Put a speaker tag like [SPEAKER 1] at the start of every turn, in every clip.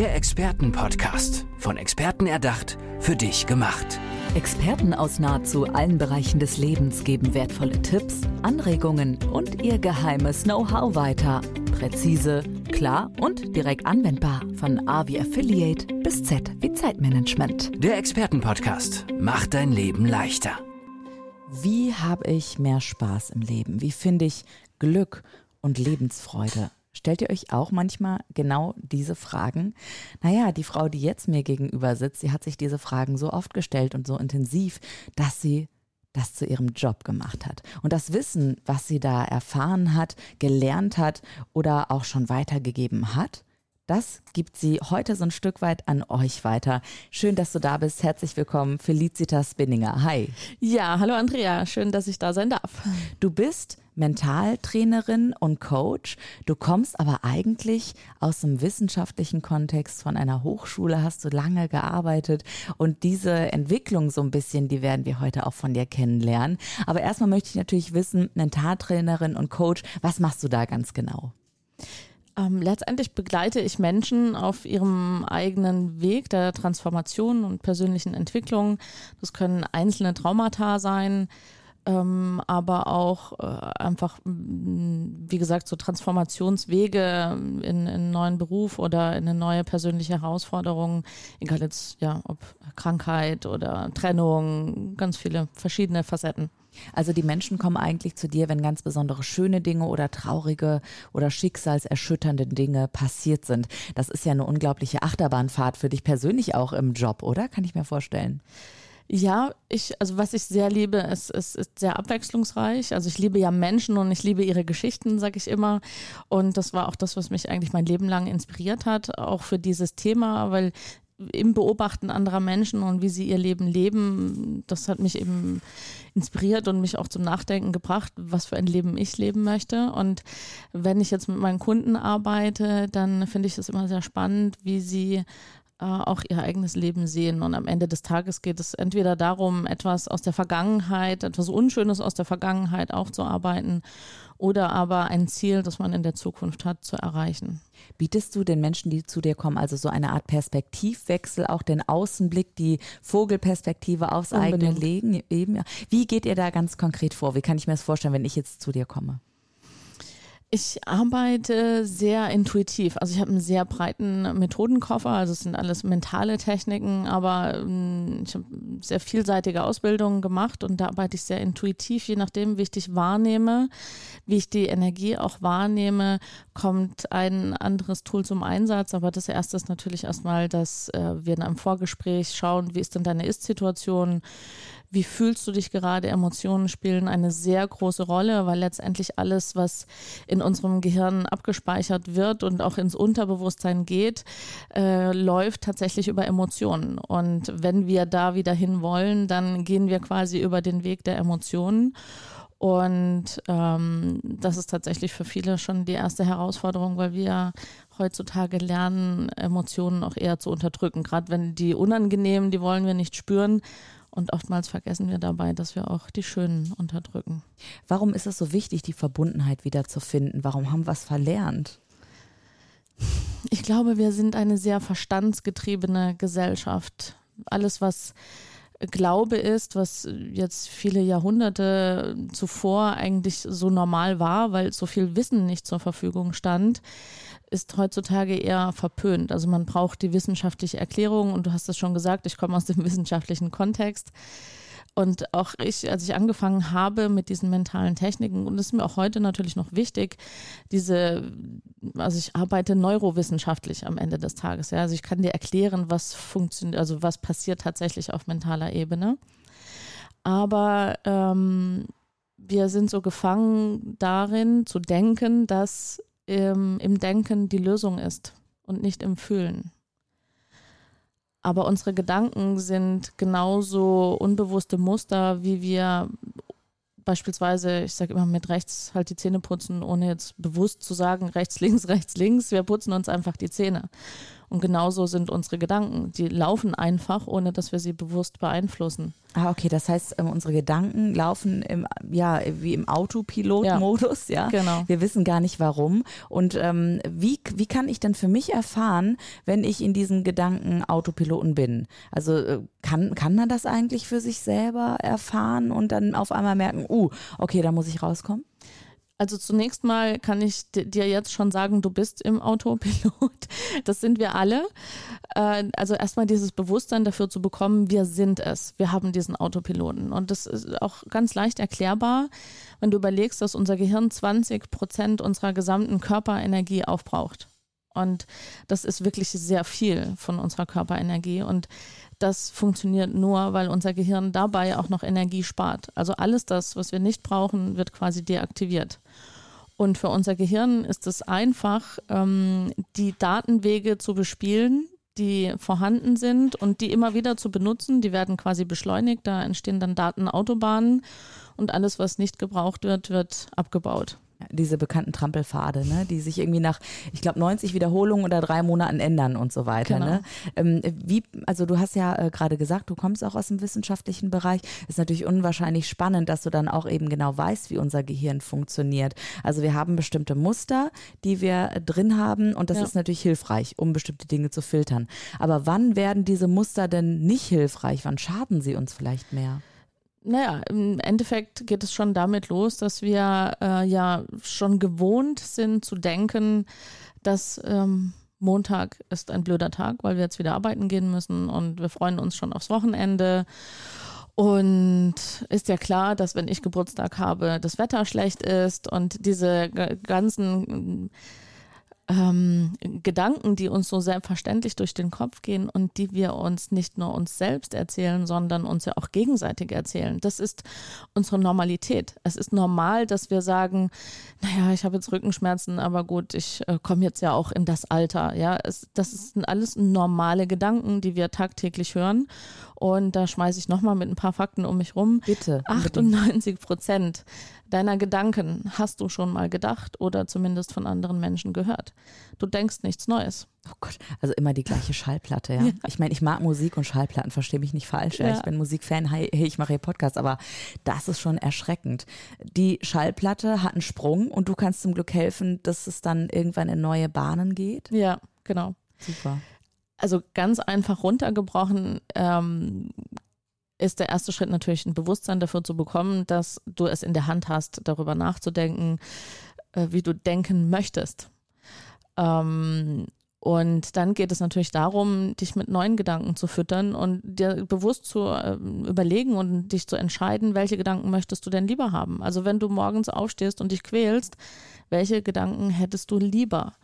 [SPEAKER 1] Der Expertenpodcast. Von Experten erdacht, für dich gemacht.
[SPEAKER 2] Experten aus nahezu allen Bereichen des Lebens geben wertvolle Tipps, Anregungen und ihr geheimes Know-how weiter. Präzise, klar und direkt anwendbar. Von A wie Affiliate bis Z wie Zeitmanagement.
[SPEAKER 1] Der Expertenpodcast macht dein Leben leichter.
[SPEAKER 2] Wie habe ich mehr Spaß im Leben? Wie finde ich Glück und Lebensfreude? Stellt ihr euch auch manchmal genau diese Fragen? Naja, die Frau, die jetzt mir gegenüber sitzt, sie hat sich diese Fragen so oft gestellt und so intensiv, dass sie das zu ihrem Job gemacht hat. Und das Wissen, was sie da erfahren hat, gelernt hat oder auch schon weitergegeben hat, das gibt sie heute so ein Stück weit an euch weiter. Schön, dass du da bist. Herzlich willkommen, Felicitas Binninger. Hi.
[SPEAKER 3] Ja, hallo Andrea. Schön, dass ich da sein darf.
[SPEAKER 2] Du bist Mentaltrainerin und Coach. Du kommst aber eigentlich aus einem wissenschaftlichen Kontext von einer Hochschule, hast du lange gearbeitet und diese Entwicklung so ein bisschen, die werden wir heute auch von dir kennenlernen. Aber erstmal möchte ich natürlich wissen, Mentaltrainerin und Coach, was machst du da ganz genau?
[SPEAKER 3] Ähm, letztendlich begleite ich Menschen auf ihrem eigenen Weg der Transformation und persönlichen Entwicklung. Das können einzelne Traumata sein, ähm, aber auch äh, einfach, wie gesagt, so Transformationswege in, in einen neuen Beruf oder in eine neue persönliche Herausforderung, egal jetzt, ja, ob Krankheit oder Trennung, ganz viele verschiedene Facetten.
[SPEAKER 2] Also die Menschen kommen eigentlich zu dir, wenn ganz besondere schöne Dinge oder traurige oder schicksalserschütternde Dinge passiert sind. Das ist ja eine unglaubliche Achterbahnfahrt für dich persönlich auch im Job, oder? Kann ich mir vorstellen.
[SPEAKER 3] Ja, ich, also was ich sehr liebe, ist, ist, ist sehr abwechslungsreich. Also ich liebe ja Menschen und ich liebe ihre Geschichten, sag ich immer. Und das war auch das, was mich eigentlich mein Leben lang inspiriert hat, auch für dieses Thema, weil im Beobachten anderer Menschen und wie sie ihr Leben leben, das hat mich eben inspiriert und mich auch zum Nachdenken gebracht, was für ein Leben ich leben möchte. Und wenn ich jetzt mit meinen Kunden arbeite, dann finde ich es immer sehr spannend, wie sie auch ihr eigenes Leben sehen. Und am Ende des Tages geht es entweder darum, etwas aus der Vergangenheit, etwas Unschönes aus der Vergangenheit aufzuarbeiten oder aber ein Ziel, das man in der Zukunft hat, zu erreichen.
[SPEAKER 2] Bietest du den Menschen, die zu dir kommen, also so eine Art Perspektivwechsel, auch den Außenblick, die Vogelperspektive aufs Unbedingt. eigene Leben? Eben, Wie geht ihr da ganz konkret vor? Wie kann ich mir das vorstellen, wenn ich jetzt zu dir komme?
[SPEAKER 3] Ich arbeite sehr intuitiv. Also ich habe einen sehr breiten Methodenkoffer. Also es sind alles mentale Techniken, aber ähm, ich habe sehr vielseitige Ausbildungen gemacht und da arbeite ich sehr intuitiv, je nachdem, wie ich dich wahrnehme, wie ich die Energie auch wahrnehme, kommt ein anderes Tool zum Einsatz. Aber das erste ist natürlich erstmal, dass äh, wir in einem Vorgespräch schauen, wie ist denn deine Ist-Situation? Wie fühlst du dich gerade? Emotionen spielen eine sehr große Rolle, weil letztendlich alles, was in unserem Gehirn abgespeichert wird und auch ins Unterbewusstsein geht, äh, läuft tatsächlich über Emotionen. Und wenn wir da wieder hin wollen, dann gehen wir quasi über den Weg der Emotionen. Und ähm, das ist tatsächlich für viele schon die erste Herausforderung, weil wir heutzutage lernen, Emotionen auch eher zu unterdrücken. Gerade wenn die unangenehmen, die wollen wir nicht spüren. Und oftmals vergessen wir dabei, dass wir auch die Schönen unterdrücken.
[SPEAKER 2] Warum ist es so wichtig, die Verbundenheit wiederzufinden? Warum haben wir es verlernt?
[SPEAKER 3] Ich glaube, wir sind eine sehr verstandsgetriebene Gesellschaft. Alles, was Glaube ist, was jetzt viele Jahrhunderte zuvor eigentlich so normal war, weil so viel Wissen nicht zur Verfügung stand, ist heutzutage eher verpönt. Also man braucht die wissenschaftliche Erklärung und du hast es schon gesagt, ich komme aus dem wissenschaftlichen Kontext. Und auch ich, als ich angefangen habe mit diesen mentalen Techniken, und das ist mir auch heute natürlich noch wichtig, diese, also ich arbeite neurowissenschaftlich am Ende des Tages. Ja, also ich kann dir erklären, was funktioniert, also was passiert tatsächlich auf mentaler Ebene. Aber ähm, wir sind so gefangen darin zu denken, dass ähm, im Denken die Lösung ist und nicht im Fühlen. Aber unsere Gedanken sind genauso unbewusste Muster, wie wir beispielsweise, ich sage immer mit rechts halt die Zähne putzen, ohne jetzt bewusst zu sagen, rechts, links, rechts, links. Wir putzen uns einfach die Zähne. Und genauso sind unsere Gedanken. Die laufen einfach, ohne dass wir sie bewusst beeinflussen.
[SPEAKER 2] Ah, okay, das heißt, ähm, unsere Gedanken laufen im, ja, wie im Autopilot-Modus, ja. ja.
[SPEAKER 3] Genau.
[SPEAKER 2] Wir wissen gar nicht warum. Und ähm, wie, wie kann ich denn für mich erfahren, wenn ich in diesen Gedanken Autopiloten bin? Also äh, kann, kann man das eigentlich für sich selber erfahren und dann auf einmal merken, uh, okay, da muss ich rauskommen?
[SPEAKER 3] Also zunächst mal kann ich dir jetzt schon sagen, du bist im Autopilot. Das sind wir alle. Äh, also erstmal dieses Bewusstsein dafür zu bekommen, wir sind es. Wir haben diesen Autopiloten. Und das ist auch ganz leicht erklärbar, wenn du überlegst, dass unser Gehirn 20 Prozent unserer gesamten Körperenergie aufbraucht. Und das ist wirklich sehr viel von unserer Körperenergie. Und das funktioniert nur, weil unser Gehirn dabei auch noch Energie spart. Also alles das, was wir nicht brauchen, wird quasi deaktiviert. Und für unser Gehirn ist es einfach, ähm, die Datenwege zu bespielen, die vorhanden sind und die immer wieder zu benutzen. Die werden quasi beschleunigt, da entstehen dann Datenautobahnen und alles, was nicht gebraucht wird, wird abgebaut
[SPEAKER 2] diese bekannten Trampelpfade, ne, die sich irgendwie nach, ich glaube, 90 Wiederholungen oder drei Monaten ändern und so weiter.
[SPEAKER 3] Genau.
[SPEAKER 2] Ne? Ähm, wie, also du hast ja äh, gerade gesagt, du kommst auch aus dem wissenschaftlichen Bereich. Ist natürlich unwahrscheinlich spannend, dass du dann auch eben genau weißt, wie unser Gehirn funktioniert. Also wir haben bestimmte Muster, die wir äh, drin haben und das ja. ist natürlich hilfreich, um bestimmte Dinge zu filtern. Aber wann werden diese Muster denn nicht hilfreich? Wann schaden sie uns vielleicht mehr?
[SPEAKER 3] Naja, im Endeffekt geht es schon damit los, dass wir äh, ja schon gewohnt sind zu denken, dass ähm, Montag ist ein blöder Tag, weil wir jetzt wieder arbeiten gehen müssen und wir freuen uns schon aufs Wochenende. Und ist ja klar, dass wenn ich Geburtstag habe, das Wetter schlecht ist und diese ganzen ähm, Gedanken, die uns so selbstverständlich durch den Kopf gehen und die wir uns nicht nur uns selbst erzählen, sondern uns ja auch gegenseitig erzählen. Das ist unsere Normalität. Es ist normal, dass wir sagen, naja, ich habe jetzt Rückenschmerzen, aber gut, ich äh, komme jetzt ja auch in das Alter. Ja, es, das sind alles normale Gedanken, die wir tagtäglich hören. Und da schmeiße ich nochmal mit ein paar Fakten um mich rum.
[SPEAKER 2] Bitte.
[SPEAKER 3] 98 Prozent deiner Gedanken hast du schon mal gedacht oder zumindest von anderen Menschen gehört. Du denkst nichts Neues.
[SPEAKER 2] Oh Gott, also immer die gleiche Schallplatte, ja. ja. Ich meine, ich mag Musik und Schallplatten, verstehe mich nicht falsch. Ja. Ich bin Musikfan, hey, ich mache hier Podcasts, aber das ist schon erschreckend. Die Schallplatte hat einen Sprung und du kannst zum Glück helfen, dass es dann irgendwann in neue Bahnen geht.
[SPEAKER 3] Ja, genau.
[SPEAKER 2] Super.
[SPEAKER 3] Also ganz einfach runtergebrochen ähm, ist der erste Schritt natürlich ein Bewusstsein dafür zu bekommen, dass du es in der Hand hast, darüber nachzudenken, äh, wie du denken möchtest. Ähm, und dann geht es natürlich darum, dich mit neuen Gedanken zu füttern und dir bewusst zu äh, überlegen und dich zu entscheiden, welche Gedanken möchtest du denn lieber haben. Also wenn du morgens aufstehst und dich quälst, welche Gedanken hättest du lieber?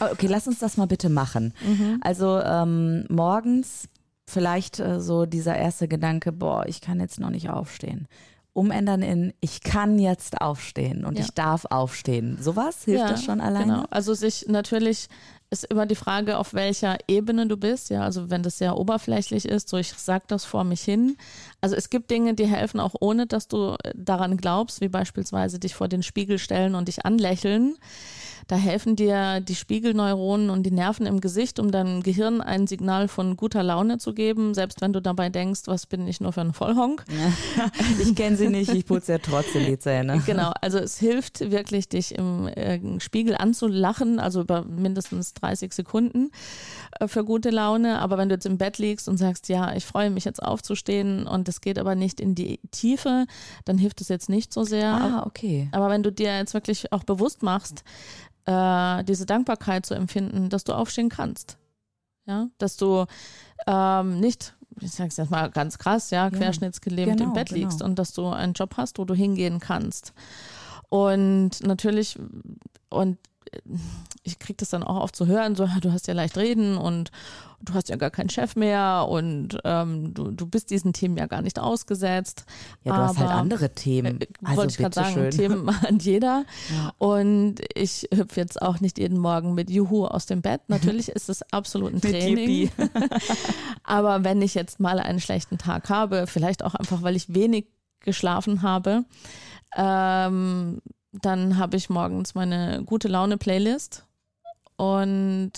[SPEAKER 2] Okay, lass uns das mal bitte machen. Mhm. Also ähm, morgens vielleicht äh, so dieser erste Gedanke, boah, ich kann jetzt noch nicht aufstehen. Umändern in, ich kann jetzt aufstehen und ja. ich darf aufstehen. Sowas hilft ja, das schon alleine? Genau.
[SPEAKER 3] Also sich natürlich ist immer die Frage, auf welcher Ebene du bist. Ja, also wenn das sehr oberflächlich ist, so ich sag das vor mich hin. Also es gibt Dinge, die helfen auch ohne, dass du daran glaubst, wie beispielsweise dich vor den Spiegel stellen und dich anlächeln. Da helfen dir die Spiegelneuronen und die Nerven im Gesicht, um deinem Gehirn ein Signal von guter Laune zu geben, selbst wenn du dabei denkst, was bin ich nur für ein Vollhonk.
[SPEAKER 2] ich kenne sie nicht, ich putze ja trotzdem die Zähne.
[SPEAKER 3] Genau, also es hilft wirklich, dich im äh, Spiegel anzulachen, also über mindestens 30 Sekunden äh, für gute Laune. Aber wenn du jetzt im Bett liegst und sagst, ja, ich freue mich jetzt aufzustehen und es geht aber nicht in die Tiefe, dann hilft es jetzt nicht so sehr.
[SPEAKER 2] Ah, okay.
[SPEAKER 3] Aber wenn du dir jetzt wirklich auch bewusst machst, äh, diese Dankbarkeit zu empfinden, dass du aufstehen kannst. Ja, dass du ähm, nicht, ich sage es jetzt mal ganz krass, ja, querschnittsgelähmt genau, im Bett liegst genau. und dass du einen Job hast, wo du hingehen kannst. Und natürlich, und ich kriege das dann auch oft zu hören, so, du hast ja leicht reden und du hast ja gar keinen Chef mehr und ähm, du, du bist diesen Themen ja gar nicht ausgesetzt.
[SPEAKER 2] Ja, du
[SPEAKER 3] Aber,
[SPEAKER 2] hast halt andere Themen. Äh,
[SPEAKER 3] also wollte ich gerade sagen, schön. Themen hat jeder. Ja. Und ich hüpfe jetzt auch nicht jeden Morgen mit Juhu aus dem Bett. Natürlich ist es absolut ein Training. Aber wenn ich jetzt mal einen schlechten Tag habe, vielleicht auch einfach, weil ich wenig geschlafen habe, ähm, dann habe ich morgens meine gute Laune Playlist und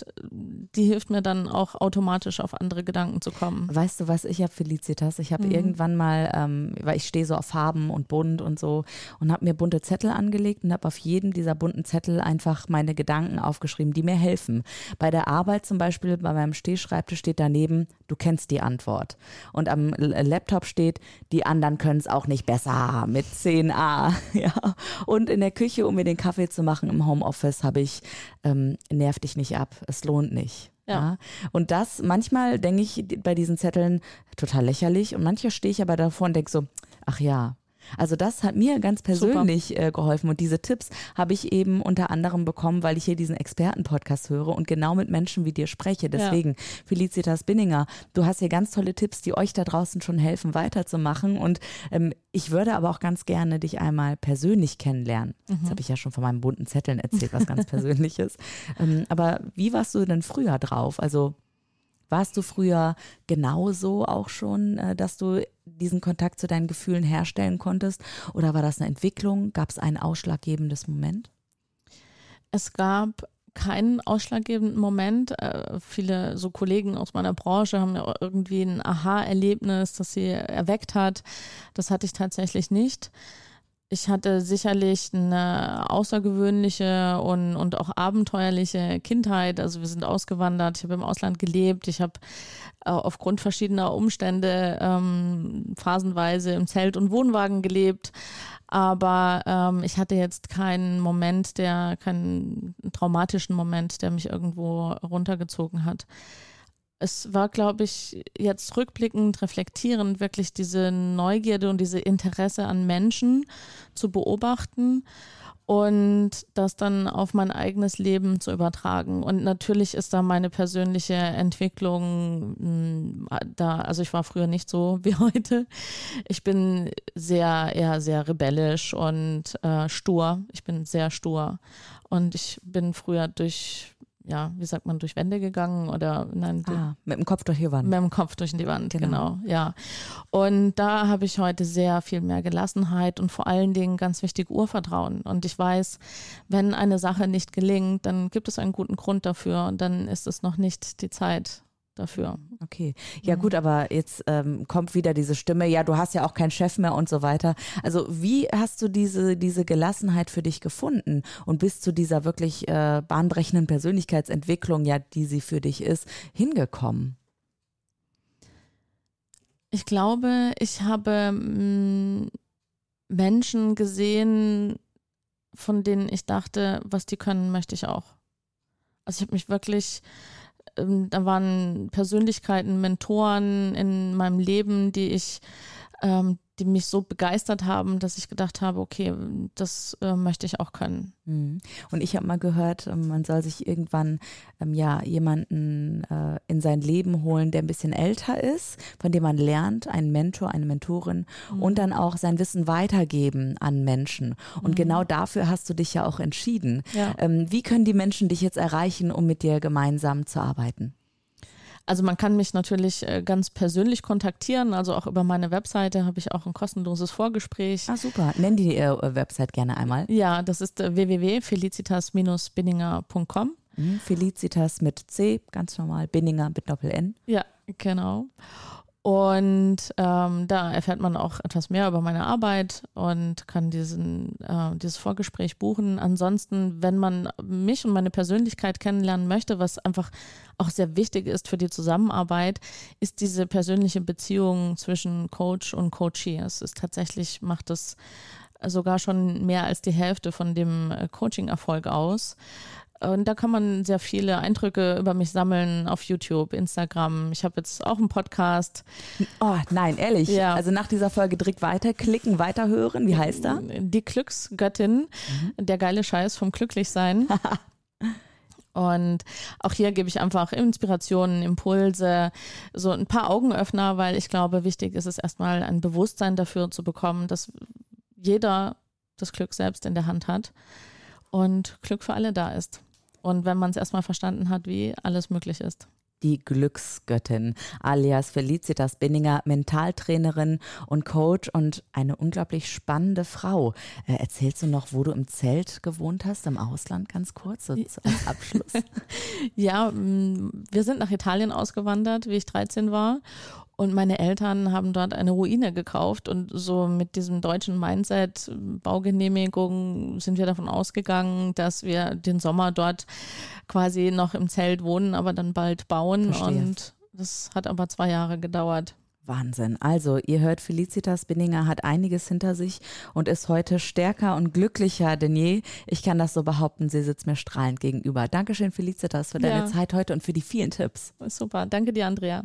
[SPEAKER 3] die hilft mir dann auch automatisch auf andere Gedanken zu kommen.
[SPEAKER 2] Weißt du, was ich habe, Felicitas? Ich habe mhm. irgendwann mal, ähm, weil ich stehe so auf Farben und bunt und so und habe mir bunte Zettel angelegt und habe auf jedem dieser bunten Zettel einfach meine Gedanken aufgeschrieben, die mir helfen. Bei der Arbeit zum Beispiel, bei meinem Stehschreibtisch steht daneben, du kennst die Antwort. Und am Laptop steht, die anderen können es auch nicht besser mit 10a. Ja. Und in der Küche, um mir den Kaffee zu machen im Homeoffice, habe ich, ähm, nerv dich nicht ab, es lohnt nicht. Ja. ja. Und das, manchmal denke ich bei diesen Zetteln total lächerlich und manchmal stehe ich aber davor und denke so, ach ja, also das hat mir ganz persönlich äh, geholfen und diese Tipps habe ich eben unter anderem bekommen, weil ich hier diesen Experten-Podcast höre und genau mit Menschen wie dir spreche. Deswegen, ja. Felicitas Binninger, du hast hier ganz tolle Tipps, die euch da draußen schon helfen, weiterzumachen und ähm, ich würde aber auch ganz gerne dich einmal persönlich kennenlernen. Mhm. Das habe ich ja schon von meinen bunten Zetteln erzählt, was ganz Persönliches. Ähm, aber wie warst du denn früher drauf? Also warst du früher genauso auch schon, äh, dass du diesen Kontakt zu deinen Gefühlen herstellen konntest? Oder war das eine Entwicklung? Gab es ein ausschlaggebendes Moment?
[SPEAKER 3] Es gab keinen ausschlaggebenden Moment. Äh, viele so Kollegen aus meiner Branche haben ja irgendwie ein Aha-Erlebnis, das sie erweckt hat. Das hatte ich tatsächlich nicht. Ich hatte sicherlich eine außergewöhnliche und, und auch abenteuerliche Kindheit. Also wir sind ausgewandert, ich habe im Ausland gelebt, ich habe äh, aufgrund verschiedener Umstände ähm, phasenweise im Zelt und Wohnwagen gelebt. Aber ähm, ich hatte jetzt keinen Moment, der, keinen traumatischen Moment, der mich irgendwo runtergezogen hat es war, glaube ich, jetzt rückblickend, reflektierend, wirklich diese Neugierde und diese Interesse an Menschen zu beobachten und das dann auf mein eigenes Leben zu übertragen. Und natürlich ist da meine persönliche Entwicklung hm, da, also ich war früher nicht so wie heute. Ich bin sehr, eher sehr rebellisch und äh, stur. Ich bin sehr stur. Und ich bin früher durch ja, wie sagt man, durch Wände gegangen oder nein,
[SPEAKER 2] ah, mit dem Kopf durch die Wand.
[SPEAKER 3] Mit dem Kopf durch die Wand, genau, genau ja. Und da habe ich heute sehr viel mehr Gelassenheit und vor allen Dingen ganz wichtig Urvertrauen. Und ich weiß, wenn eine Sache nicht gelingt, dann gibt es einen guten Grund dafür und dann ist es noch nicht die Zeit, dafür.
[SPEAKER 2] Okay, ja mhm. gut, aber jetzt ähm, kommt wieder diese Stimme, ja, du hast ja auch keinen Chef mehr und so weiter. Also wie hast du diese, diese Gelassenheit für dich gefunden und bist zu dieser wirklich äh, bahnbrechenden Persönlichkeitsentwicklung, ja, die sie für dich ist, hingekommen?
[SPEAKER 3] Ich glaube, ich habe mh, mm, Menschen gesehen, von denen ich dachte, was die können, möchte ich auch. Also ich habe mich wirklich ähm, da waren Persönlichkeiten, Mentoren in meinem Leben, die ich, ähm, die mich so begeistert haben, dass ich gedacht habe, okay, das äh, möchte ich auch können.
[SPEAKER 2] Mhm. Und ich habe mal gehört, ähm, man soll sich irgendwann ähm, ja jemanden äh, in sein Leben holen, der ein bisschen älter ist, von dem man lernt, einen Mentor, eine Mentorin mhm. und dann auch sein Wissen weitergeben an Menschen. Und mhm. genau dafür hast du dich ja auch entschieden. Ja. Ähm, wie können die Menschen dich jetzt erreichen, um mit dir gemeinsam zu arbeiten?
[SPEAKER 3] Also man kann mich natürlich äh, ganz persönlich kontaktieren, also auch über meine Webseite habe ich auch ein kostenloses Vorgespräch.
[SPEAKER 2] Ah super, nenn die äh, Website gerne einmal.
[SPEAKER 3] Ja, das ist äh, www.felicitas-binninger.com.
[SPEAKER 2] Mhm, Felicitas mit C, ganz normal, Binninger mit Doppel-N.
[SPEAKER 3] Ja, genau. Und ähm, da erfährt man auch etwas mehr über meine Arbeit und kann diesen, äh, dieses Vorgespräch buchen. Ansonsten, wenn man mich und meine Persönlichkeit kennenlernen möchte, was einfach auch sehr wichtig ist für die Zusammenarbeit, ist diese persönliche Beziehung zwischen Coach und Coachee. Es ist tatsächlich, macht es sogar schon mehr als die Hälfte von dem äh, Coaching-Erfolg aus. Und da kann man sehr viele Eindrücke über mich sammeln auf YouTube, Instagram. Ich habe jetzt auch einen Podcast.
[SPEAKER 2] Oh, nein, ehrlich. Ja. Also nach dieser Folge direkt weiterklicken, weiterhören. Wie heißt er?
[SPEAKER 3] Die Glücksgöttin. Mhm. Der geile Scheiß vom Glücklichsein. Und auch hier gebe ich einfach Inspirationen, Impulse, so ein paar Augenöffner, weil ich glaube, wichtig ist es erstmal ein Bewusstsein dafür zu bekommen, dass jeder das Glück selbst in der Hand hat und Glück für alle da ist. Und wenn man es erstmal verstanden hat, wie alles möglich ist.
[SPEAKER 2] die Glücksgöttin, alias Felicitas Binninger, Mentaltrainerin und Coach und eine unglaublich spannende Frau. Äh, erzählst du noch, wo du im Zelt gewohnt hast, im Ausland, ganz kurz, so als Abschluss?
[SPEAKER 3] ja, wir sind nach Italien ausgewandert, wie ich 13 war. Und meine Eltern haben dort eine Ruine gekauft und so mit diesem deutschen Mindset, Baugenehmigung, sind wir davon ausgegangen, dass wir den Sommer dort quasi noch im Zelt wohnen, aber dann bald bauen. Verstehe. Und das hat aber zwei Jahre gedauert.
[SPEAKER 2] Wahnsinn. Also, ihr hört, Felicitas Binninger hat einiges hinter sich und ist heute stärker und glücklicher denn je. Ich kann das so behaupten, sie sitzt mir strahlend gegenüber. Dankeschön, Felicitas, für deine ja. Zeit heute und für die vielen Tipps.
[SPEAKER 3] Super. Danke dir, Andrea.